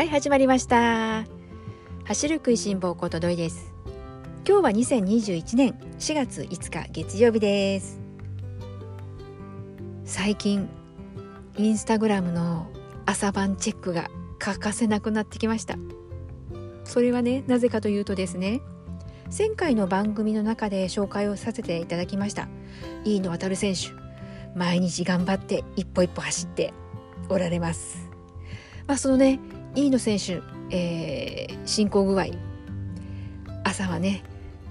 はい始まりました。走る食いしん坊ことどいです。今日は2021年4月5日月曜日です。最近インスタグラムの朝晩チェックが欠かせなくなってきました。それはねなぜかというとですね前回の番組の中で紹介をさせていただきました。飯野航選手。毎日頑張って一歩一歩走っておられます。まあそのね飯野選手、えー、進行具合朝はね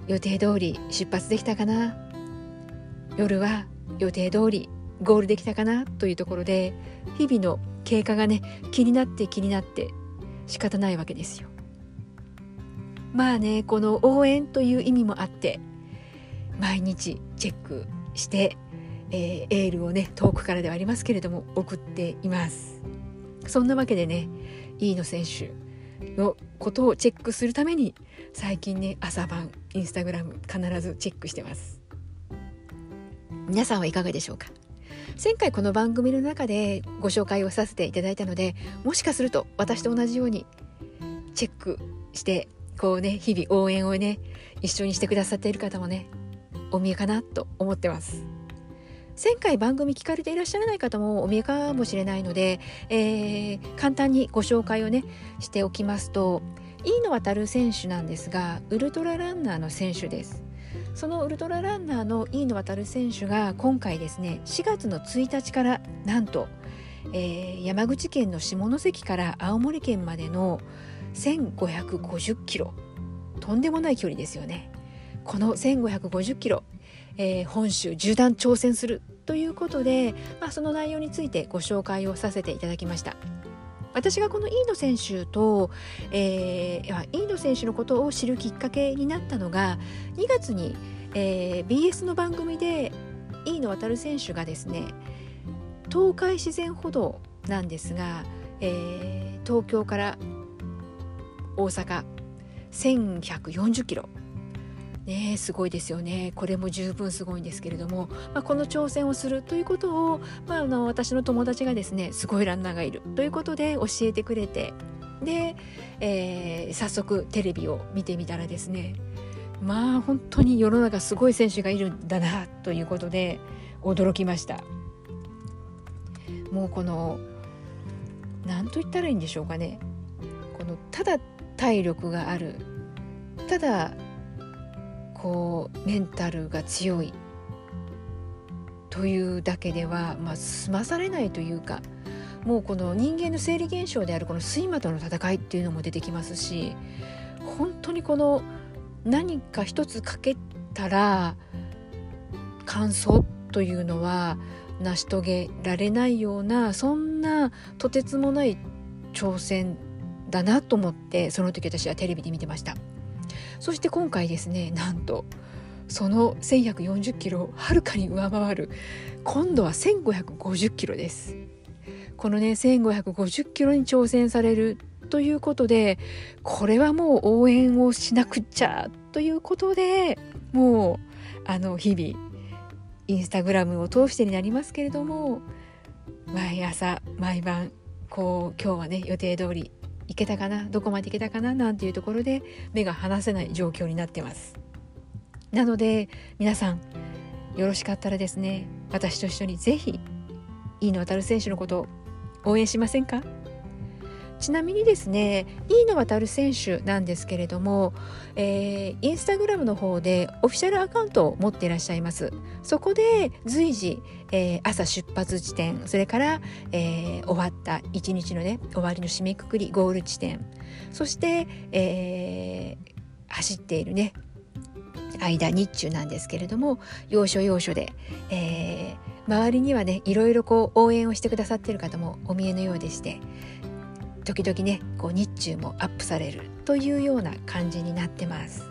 予定通り出発できたかな夜は予定通りゴールできたかなというところで日々の経過がね気になって気になって仕方ないわけですよ。まあねこの応援という意味もあって毎日チェックして、えー、エールをね遠くからではありますけれども送っています。そんなわけでね飯野選手のことをチェックするために最近ね朝晩インスタグラム必ずチェックしてます。皆さんはいかがでしょうか？前回この番組の中でご紹介をさせていただいたのでもしかすると私と同じようにチェックしてこうね日々応援をね一緒にしてくださっている方もねお見えかなと思ってます。前回番組聞かれていらっしゃらない方もお見えかもしれないので、えー、簡単にご紹介をねしておきますと飯野航選手なんですがウルトラランナーの選手です。そのウルトラランナーの飯野航選手が今回ですね4月の1日からなんと、えー、山口県の下関から青森県までの1550キロとんでもない距離ですよね。この1550キロえー、本州縦断挑戦するということで、まあ、その内容についてご紹介をさせていただきました。私がこの飯野選手と、えー、飯野選手のことを知るきっかけになったのが2月に、えー、BS の番組で飯野航選手がですね東海自然歩道なんですが、えー、東京から大阪1140キロねすごいですよね。これも十分すごいんですけれども、まあ、この挑戦をするということを、まあ、あの私の友達がですねすごいランナーがいる。ということで教えてくれてで、えー、早速テレビを見てみたらですねまあ本当に世の中すごい選手がいるんだなということで驚きました。もうこの何と言ったらいいんでしょうかね。このただ体力があるただこうメンタルが強いというだけでは、まあ、済まされないというかもうこの人間の生理現象であるこの睡魔との戦いっていうのも出てきますし本当にこの何か一つ欠けたら乾燥というのは成し遂げられないようなそんなとてつもない挑戦だなと思ってその時私はテレビで見てました。そして今回ですねなんとその1140キロをはるかに上回る今度は1550キロです。このね1550キロに挑戦されるということでこれはもう応援をしなくちゃということでもうあの日々インスタグラムを通してになりますけれども毎朝毎晩こう今日はね予定通り行けたかな？どこまで行けたかな？なんていうところで目が離せない状況になってます。なので皆さんよろしかったらですね私と一緒にぜひ飯野航選手のことを応援しませんか？ちなみにですね飯野航選手なんですけれども、えー、インスタグラムの方でオフィシャルアカウントを持っていらっしゃいます。そこで随時、えー、朝出発地点それから、えー、終わった一日のね終わりの締めくくりゴール地点そして、え、走っているね間日中なんですけれども要所要所で、えー、周りにはねいろいろこう応援をしてくださっている方もお見えのようでして時々ねこう日中もアップされるというような感じになってます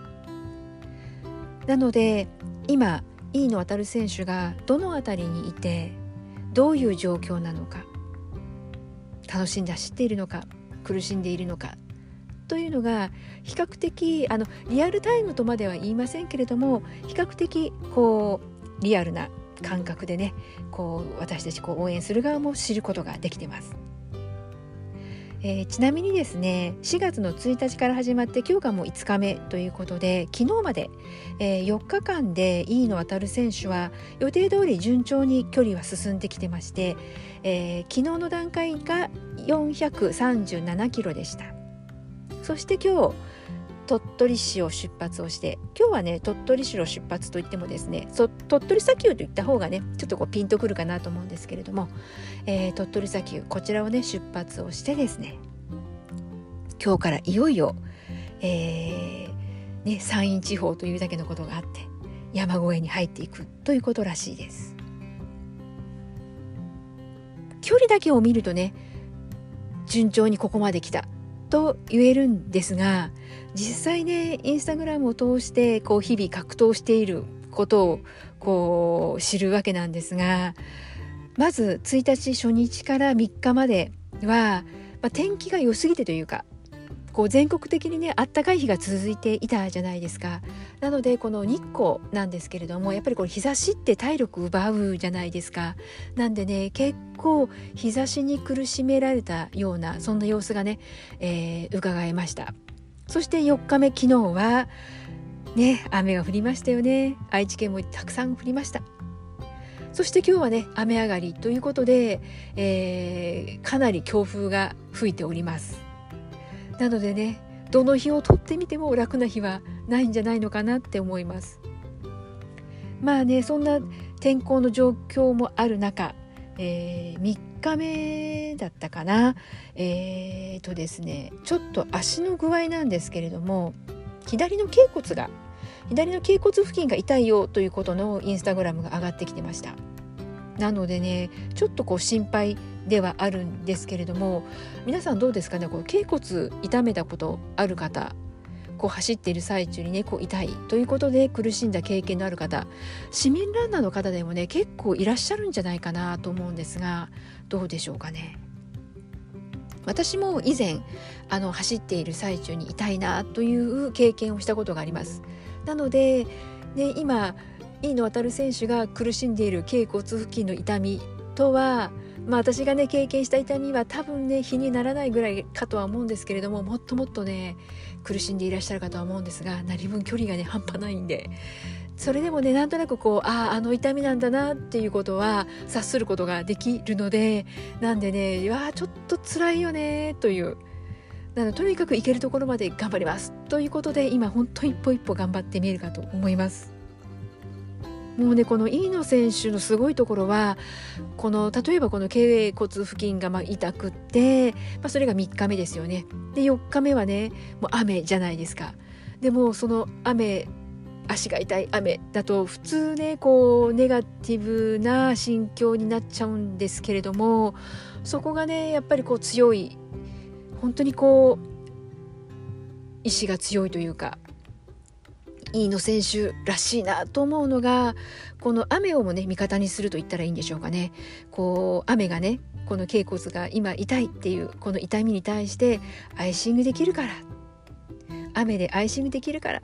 なので今飯野航選手がどの辺りにいてどういう状況なのか楽しんで走っているのか苦しんでいるのかというのが比較的あのリアルタイムとまでは言いませんけれども比較的こうリアルな感覚でねこう私たちこう応援する側も知ることができてます。えー、ちなみにですね4月の1日から始まって今日がもう5日目ということで昨日まで、えー、4日間で飯野航選手は予定通り順調に距離は進んできてまして、えー、昨日の段階が437キロでした。そして今日鳥取市を出発をして今日はね鳥取市を出発といってもですね鳥取砂丘といった方がねちょっとこうピンとくるかなと思うんですけれども、えー、鳥取砂丘こちらをね出発をしてですね今日からいよいよ、えーね、山陰地方というだけのことがあって山越えに入っていくということらしいです。距離だけを見るとね順調にここまで来たと言えるんですが実際ねインスタグラムを通してこう日々格闘していることをこう知るわけなんですがまず1日初日から3日までは、まあ、天気が良すぎてというかこう全国的にねあったかい日が続いていたじゃないですか。なのでこの日光なんですけれどもやっぱりこれ日差しって体力奪うじゃないですか。なんでね結構日差しに苦しめられたようなそんな様子がね、えー、伺えました。そして4日目昨日はね雨が降りましたよね。愛知県もたくさん降りました。そして今日はね雨上がりということで、えー、かなり強風が吹いております。なのでねどの日をとってみても楽な日はないんじゃないのかなって思います。まあねそんな天候の状況もある中、えー、3日目だったかな。えー、とですねちょっと足の具合なんですけれども左の脛骨が左の脛骨付近が痛いよということのインスタグラムが上がってきてました。なのでねちょっとこう心配ではあるんですけれども皆さんどうですかねこう脛骨痛めたことある方こう走っている最中にねこう痛いということで苦しんだ経験のある方市民ランナーの方でもね結構いらっしゃるんじゃないかなと思うんですがどうでしょうかね。私も以前あの走っている最中に痛いなという経験をしたことがあります。なので、ね、今飯野航選手が苦しんでいる脛骨付近の痛みとはまあ私がね経験した痛みは多分ね比にならないぐらいかとは思うんですけれどももっともっとね苦しんでいらっしゃるかとは思うんですが何分距離がね半端ないんでそれでもねなんとなくこうあああの痛みなんだなっていうことは察することができるのでなんでねいやちょっと辛いよねというなのとにかく行けるところまで頑張りますということで今本当一歩一歩頑張ってみえるかと思います。もうねこの飯野選手のすごいところはこの例えばこの頸骨付近がま痛くって、まあ、それが3日目ですよね。で4日目はねもう雨じゃないですか。でもその雨足が痛い雨だと普通ねこうネガティブな心境になっちゃうんですけれどもそこがねやっぱりこう強い本当にこう意志が強いというか飯野選手らしいなと思うのがこの雨をもね味方にすると言ったらいいんでしょうかねこう雨がねこの頸骨が今痛いっていうこの痛みに対してアイシングできるから雨でアイシングできるから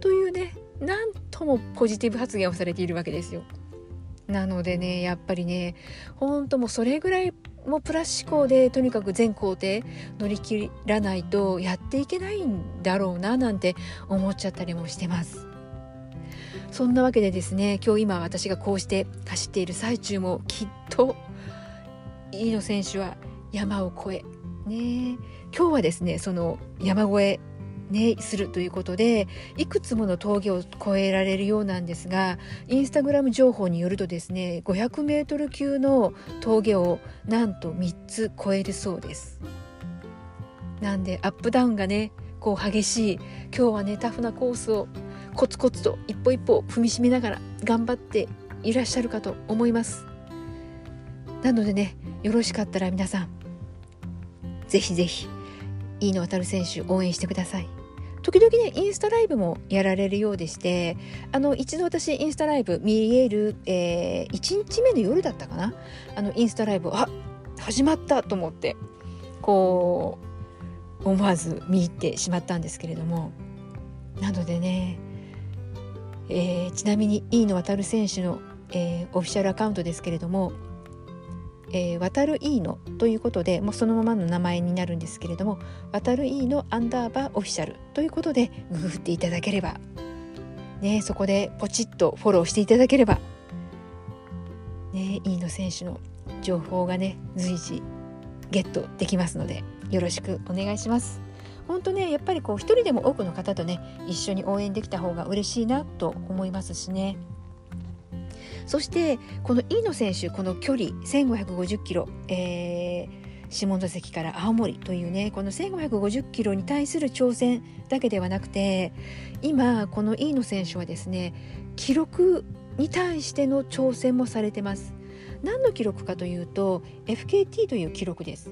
というねなんともポジティブ発言をされているわけですよ。なのでねやっぱりね本当もうそれぐらいもプラス思考でとにかく全工程乗り切らないとやっていけないんだろうななんて思っちゃったりもしてます。そんなわけでですね今日今私がこうして走っている最中もきっと飯野選手は山を越えね今日はですねその山越えね、するということでいくつもの峠を越えられるようなんですがインスタグラム情報によるとですね 500m 級の峠をなんと3つ越えるそうです。なんでアップダウンがねこう激しい。今日はねタフなコースをコツコツと一歩一歩踏みしめながら頑張っていらっしゃるかと思います。なのでねよろしかったら皆さんぜひぜひ飯野航選手応援してください。時々ねインスタライブもやられるようでしてあの一度私インスタライブ見える、えー、1日目の夜だったかな？あのインスタライブあ始まったと思ってこう思わず見入ってしまったんですけれども。なのでね、えー、ちなみに飯野航選手の、えー、オフィシャルアカウントですけれどもえー、渡るいいのということでもうそのままの名前になるんですけれども渡るいいのアンダーバーオフィシャルということでググっていただければねそこでポチッとフォローしていただければねいいの選手の情報がね随時ゲットできますのでよろしくお願いします。本当ねやっぱりこう一人でも多くの方とね一緒に応援できた方が嬉しいなと思いますしね。そしてこの飯野選手この距離1550キロ、えー、下関から青森というねこの1550キロに対する挑戦だけではなくて今この飯野選手はですね記録に対しての挑戦もされてます。何の記録かというと FKT という記録です。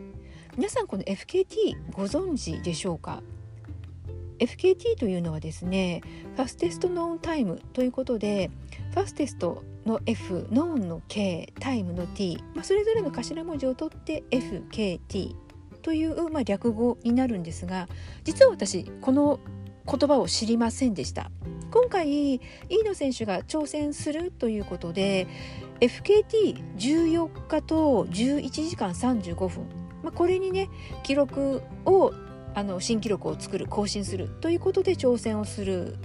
皆さんこの FKT ご存知でしょうか？FKT というのはですねファステストノーンタイムということでファステストの F ノーンの K タイムの T、まあ、それぞれの頭文字を取って FKT という、まあ、略語になるんですが実は私この言葉を知りませんでした。今回飯野選手が挑戦するということで FKT14 日と11時間35分、まあ、これにね記録をあの新記録を作る更新するということで挑戦をする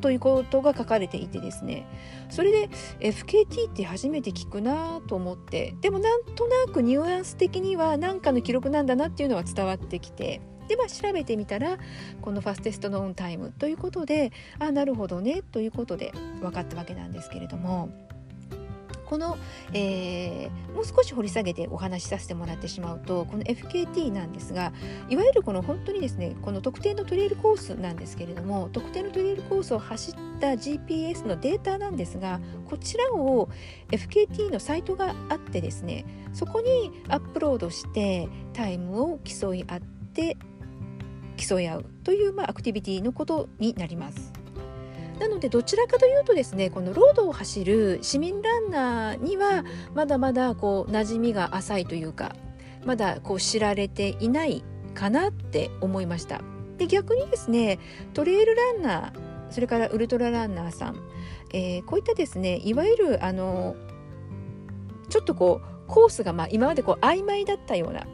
ということが書かれていてですね。それで FKT って初めて聞くなと思って。でもなんとなくニュアンス的には何かの記録なんだなっていうのは伝わってきて。でまあ調べてみたらこのファステストノーンタイムということであなるほどねということで分かったわけなんですけれども。この、えー、もう少し掘り下げてお話しさせてもらってしまうとこの FKT なんですがいわゆるこの本当にですねこの特定のトレイルコースなんですけれども特定のトレイルコースを走った GPS のデータなんですがこちらを FKT のサイトがあってですねそこにアップロードしてタイムを競い合って競い合うという、まあ、アクティビティのことになります。なのでどちらかというとですねこのロードを走る市民ランナーにはまだまだこう馴染みが浅いというかまだこう知られていないかなって思いました。で逆にですねトレイルランナーそれからウルトラランナーさん、えー、こういったですねいわゆるあのちょっとこうコースがまあ今までこう曖昧だったような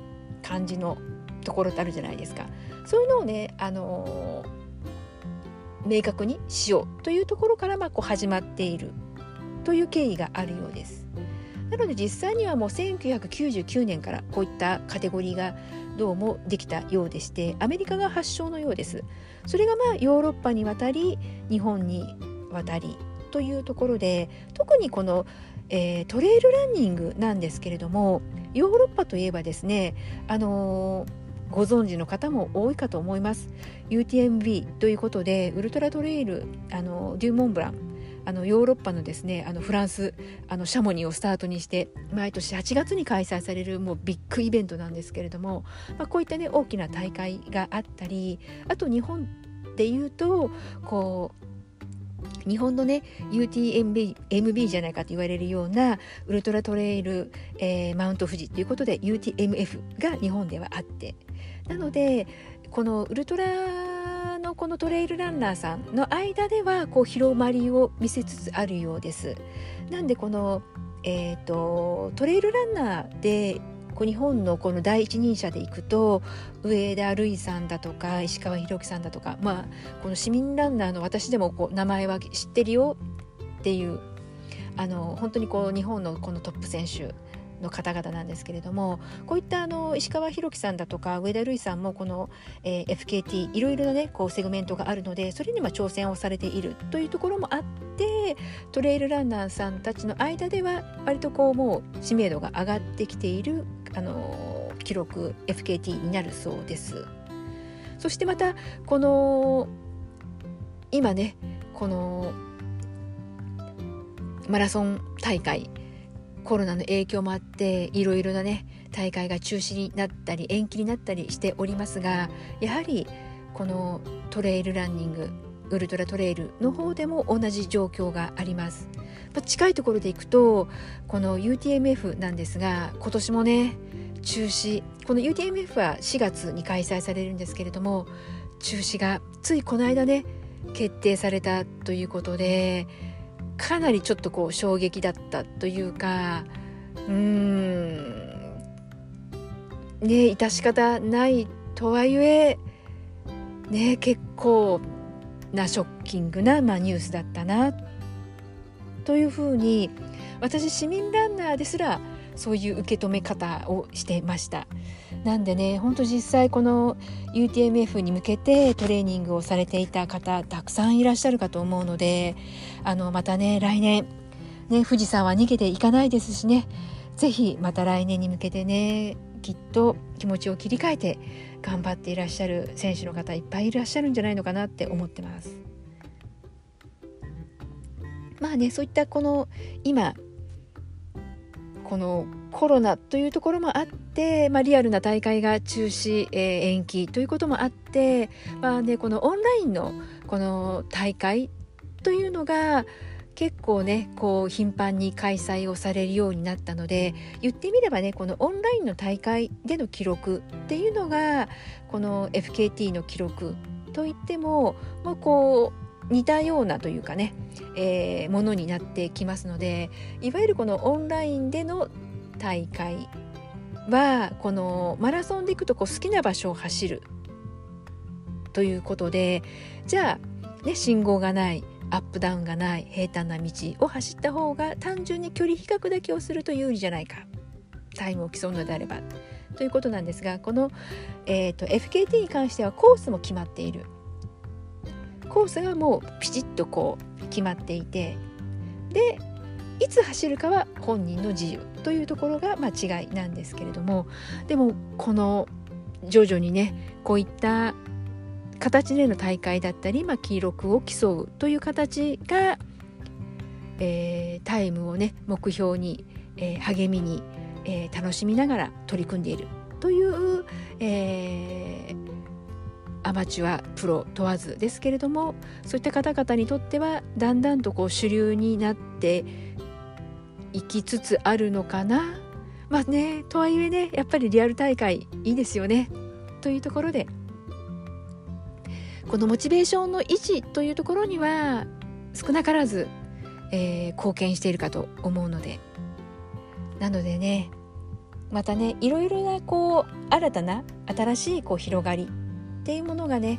感じのところってあるじゃないですか。そういうのをねあのー明確にしようというところからまあこう始まっているという経緯があるようです。なので実際にはもう1999年からこういったカテゴリーがどうもできたようでしてアメリカが発祥のようです。それがまあヨーロッパに渡り日本に渡りというところで特にこの、えー、トレイルランニングなんですけれどもヨーロッパといえばですねあのーご存知の方も多いかと思います。UTMB ということでウルトラトレイルあのデューモンブランあのヨーロッパのですねあのフランスあのシャモニーをスタートにして毎年8月に開催されるもうビッグイベントなんですけれども、まあ、こういったね大きな大会があったりあと日本でいうとこう日本のね UTMB MB じゃないかと言われるようなウルトラトレイル、えー、マウント富士ということで UTMF が日本ではあってなのでこのウルトラのこのトレイルランナーさんの間ではこう広まりを見せつつあるようです。なんでこの、えーと、トレイルランナーでこう日本のこの第一人者でいくと上田瑠衣さんだとか石川博樹さんだとか、まあ、この市民ランナーの私でもこう名前は知ってるよっていうあの本当にこう日本のこのトップ選手の方々なんですけれどもこういったあの石川博樹さんだとか上田瑠衣さんもこの、えー、FKT いろいろなねこうセグメントがあるのでそれにま挑戦をされているというところもあってトレイルランナーさんたちの間では割とこうもう知名度が上がってきているあの記録 FKT になるそうです。そしてまたこの今ねこのマラソン大会コロナの影響もあっていろいろなね大会が中止になったり延期になったりしておりますがやはりこのトレイルランニングウルトラトレイルの方でも同じ状況があります。まあ近いところでいくとこの UTMF なんですが今年もね中止この UTMF は4月に開催されるんですけれども中止がついこの間ね決定されたということでかなりちょっとこう衝撃だったというかうーん。ね致し方ないとはいえね結構なショッキングな、まあ、ニュースだったなというふうに私市民ランナーですらそういう受け止め方をしてました。なんでね本当実際この UTMF に向けてトレーニングをされていた方たくさんいらっしゃるかと思うのであのまたね来年ね富士山は逃げていかないですしね是非また来年に向けてねきっと気持ちを切り替えて頑張っていらっしゃる選手の方いっぱいいらっしゃるんじゃないのかなって思ってます。まあねそういったこの今このコロナというところもあって、まあ、リアルな大会が中止、えー、延期ということもあって、まあね、このオンラインのこの大会というのが結構ねこう頻繁に開催をされるようになったので言ってみればねこのオンラインの大会での記録っていうのがこの FKT の記録といっても、まあ、こう似たようなというかね、えー、ものになってきますのでいわゆるこのオンラインでの大会はこのマラソンで行くとこう好きな場所を走るということでじゃあ、ね、信号がないアップダウンがない平坦な道を走った方が単純に距離比較だけをすると有利じゃないか。タイムを競うのであれば。ということなんですがこの、えーと、FKT に関してはコースも決まっている。コースがもうピチッとこう決まっていてでいつ走るかは本人の自由というところがまあ違いなんですけれどもでもこの徐々にねこういった形での大会だったり、まあ、記録を競うという形が、えー、タイムをね目標に、えー、励みに、えー、楽しみながら取り組んでいるという、えー、アマチュアプロ問わずですけれどもそういった方々にとってはだんだんとこう主流になっていきつつあるのかな。まあねとはいえねやっぱりリアル大会いいですよね。というところでこのモチベーションの維持というところには少なからず、えー、貢献しているかと思うので。なのでねまたねいろいろなこう新たな新しいこう広がりっていうものがね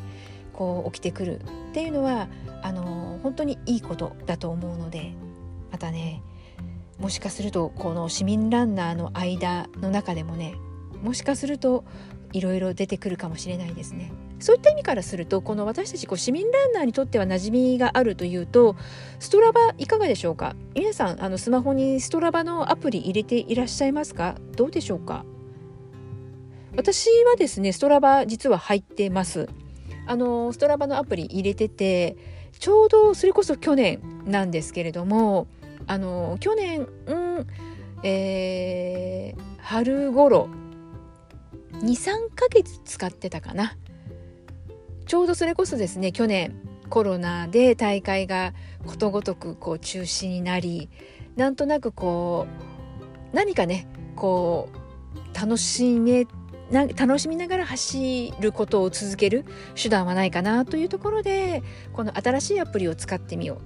こう起きてくるっていうのはあの本当にいいことだと思うのでまたねもしかするとこの市民ランナーの間の中でもねもしかするといろいろ出てくるかもしれないですね。そういった意味からするとこの私たちこう市民ランナーにとっては馴染みがあるというとストラバいかがでしょうか？皆さんあのスマホにストラバのアプリ入れていらっしゃいますか？どうでしょうか？私はですねストラバ実は入ってます。あのストラバのアプリ入れててちょうどそれこそ去年なんですけれどもあの去年、うんえー、春頃23ヶ月使ってたかな。ちょうどそれこそですね去年コロナで大会がことごとくこう中止になりなんとなくこう何かねこう楽しめな楽しみながら走ることを続ける手段はないかなというところでこの新しいアプリを使ってみよ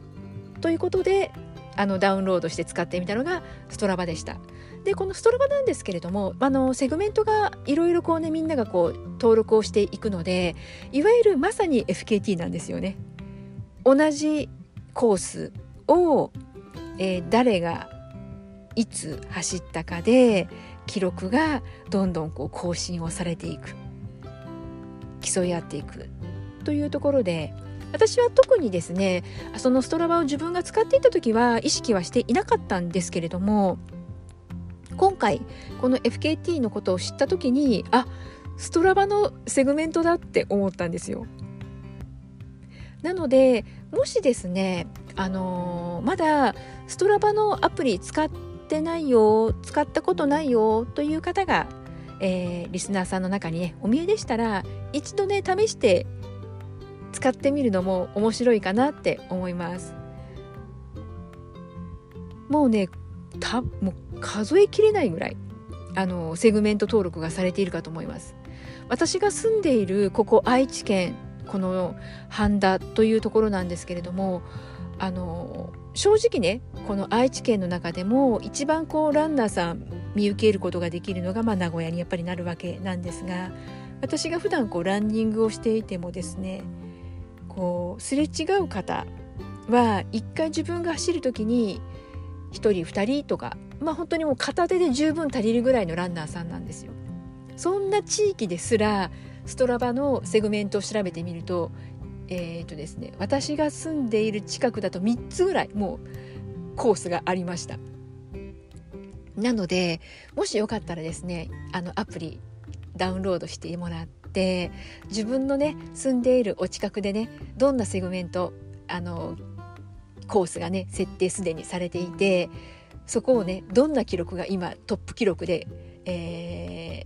うということであのダウンロードして使ってみたのがストラバでした。でこのストラバなんですけれどもあのセグメントがいろいろこうねみんながこう登録をしていくのでいわゆるまさに FKT なんですよね。同じコースを、えー、誰がいつ走ったかで記録がどんどんこう更新をされていく競い合っていくというところで私は特にですねそのストラバを自分が使っていた時は意識はしていなかったんですけれども今回この FKT のことを知った時にあストラバのセグメントだって思ったんですよ。なのでもしですねあのー、まだストラバのアプリ使ってないよ使ったことないよという方が、えー、リスナーさんの中にねお見えでしたら一度ね試して使ってみるのも面白いかなって思います。もうねたもう数えきれないぐらいあのセグメント登録がされているかと思います私が住んでいるここ愛知県この半田というところなんですけれどもあの正直ねこの愛知県の中でも一番こうランナーさん見受けることができるのが、まあ、名古屋にやっぱりなるわけなんですが私が普段こうランニングをしていてもですねこうすれ違う方は一回自分が走る時に1人2人とかまあ本当にもう片手で十分足りるぐらいのランナーさんなんですよ。そんな地域ですらストラバのセグメントを調べてみるとえーとですね、私が住んでいる近くだと3つぐらいもうコースがありました。なのでもしよかったらですねあのアプリダウンロードしてもらって自分のね住んでいるお近くでねどんなセグメントあのコースがね設定すでにされていてそこをねどんな記録が今トップ記録で、え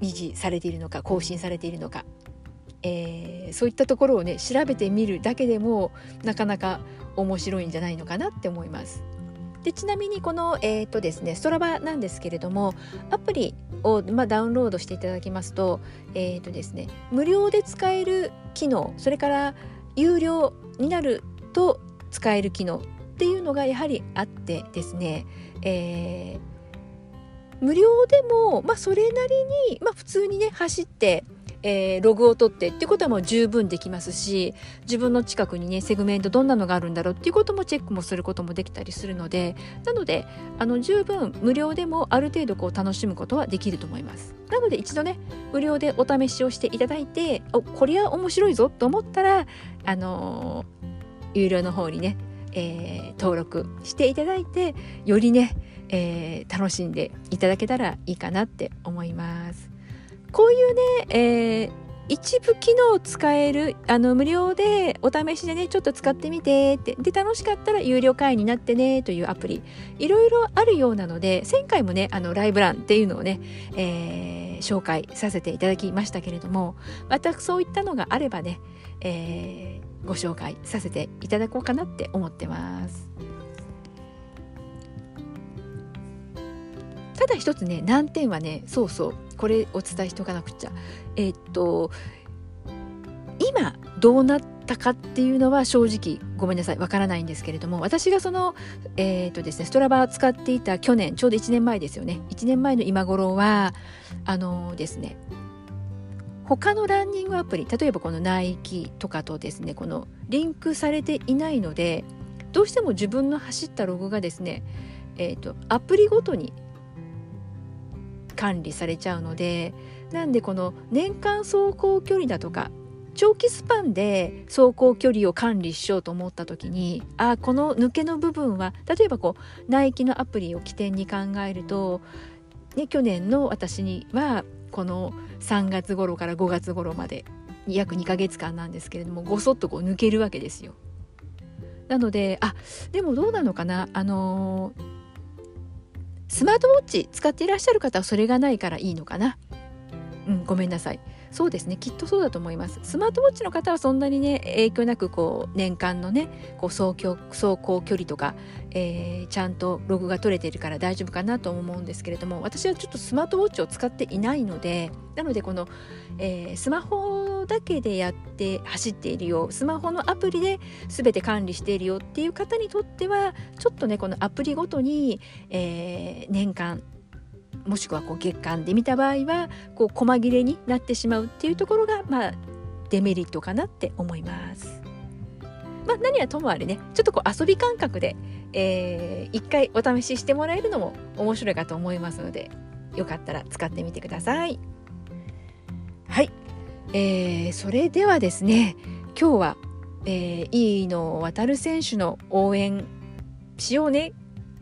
ー、維持されているのか更新されているのか、えー、そういったところをね調べてみるだけでもなかなか面白いんじゃないのかなって思います。でちなみにこの、えーとですね、ストラバなんですけれどもアプリを、まあ、ダウンロードしていただきますと,、えーとですね、無料で使える機能それから有料になると使える機能っていうのがやはりあってですね、えー、無料でも、まあ、それなりに、まあ、普通にね走ってえー、ログを取ってってことはもう十分できますし自分の近くにねセグメントどんなのがあるんだろうっていうこともチェックもすることもできたりするのでなのであの十分無料でもある程度こう楽しむことはできると思いますなので一度ね無料でお試しをしていただいておこれは面白いぞと思ったらあのー、有料の方にねえー、登録していただいてよりね、えー、楽しんでいただけたらいいかなって思います。こういうね、えー、一部機能を使えるあの無料でお試しでねちょっと使ってみてってで楽しかったら有料会員になってねというアプリいろいろあるようなので前回もねあのライブランっていうのをね、えー、紹介させていただきましたけれどもまたそういったのがあればね、えー、ご紹介させていただこうかなって思ってます。ただ一つね難点はねそうそうこれお伝えしておかなくちゃ。えー、っと今どうなったかっていうのは正直ごめんなさいわからないんですけれども私がその、えーとですね、ストラバー使っていた去年ちょうど1年前ですよね。1年前の今頃はあのですね他のランニングアプリ例えばこのナイキとかとですねこのリンクされていないのでどうしても自分の走ったログがですね、えーとアプリごとに管理されちゃうのでなんでこの年間走行距離だとか長期スパンで走行距離を管理しようと思った時にあこの抜けの部分は例えばこうナイキのアプリを起点に考えると、ね、去年の私にはこの3月頃から5月頃まで約2ヶ月間なんですけれどもごそっとこう抜けるわけですよ。なのであでもどうなのかなあのースマートウォッチ使っていらっしゃる方はそれがないからいいのかな。うん、ごめんなさい。そうですねきっとそうだと思いますスマートウォッチの方はそんなにね影響なくこう年間のねこう走行走行距離とか、えー、ちゃんとログが取れているから大丈夫かなと思うんですけれども私はちょっとスマートウォッチを使っていないのでなのでこの、えー、スマホだけでやって走っているようスマホのアプリで全て管理しているよっていう方にとってはちょっとねこのアプリごとに、えー、年間もしくはこう月間で見た場合はこう細切れになってしまうっていうところがまあデメリットかなって思います。まあ、何はともあれねちょっとこう遊び感覚で、えー、一回お試ししてもらえるのも面白いかと思いますのでよかったら使ってみてください。はい、えー、それではですね今日は、えー、飯野航選手の応援しようね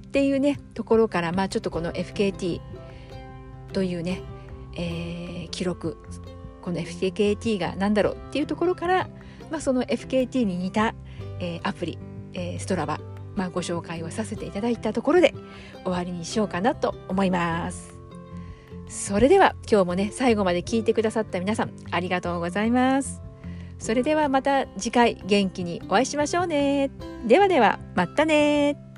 っていうねところからまあちょっとこの FKT というね、えー、記録この FKT が何だろうっていうところから、まあ、その FKT に似た、えー、アプリ、えー、ストラバ、まあ、ご紹介をさせていただいたところで終わりにしようかなと思います。それでは今日もね最後まで聞いてくださった皆さんありがとうございます。それではまた次回元気にお会いしましょうね。ではではまたね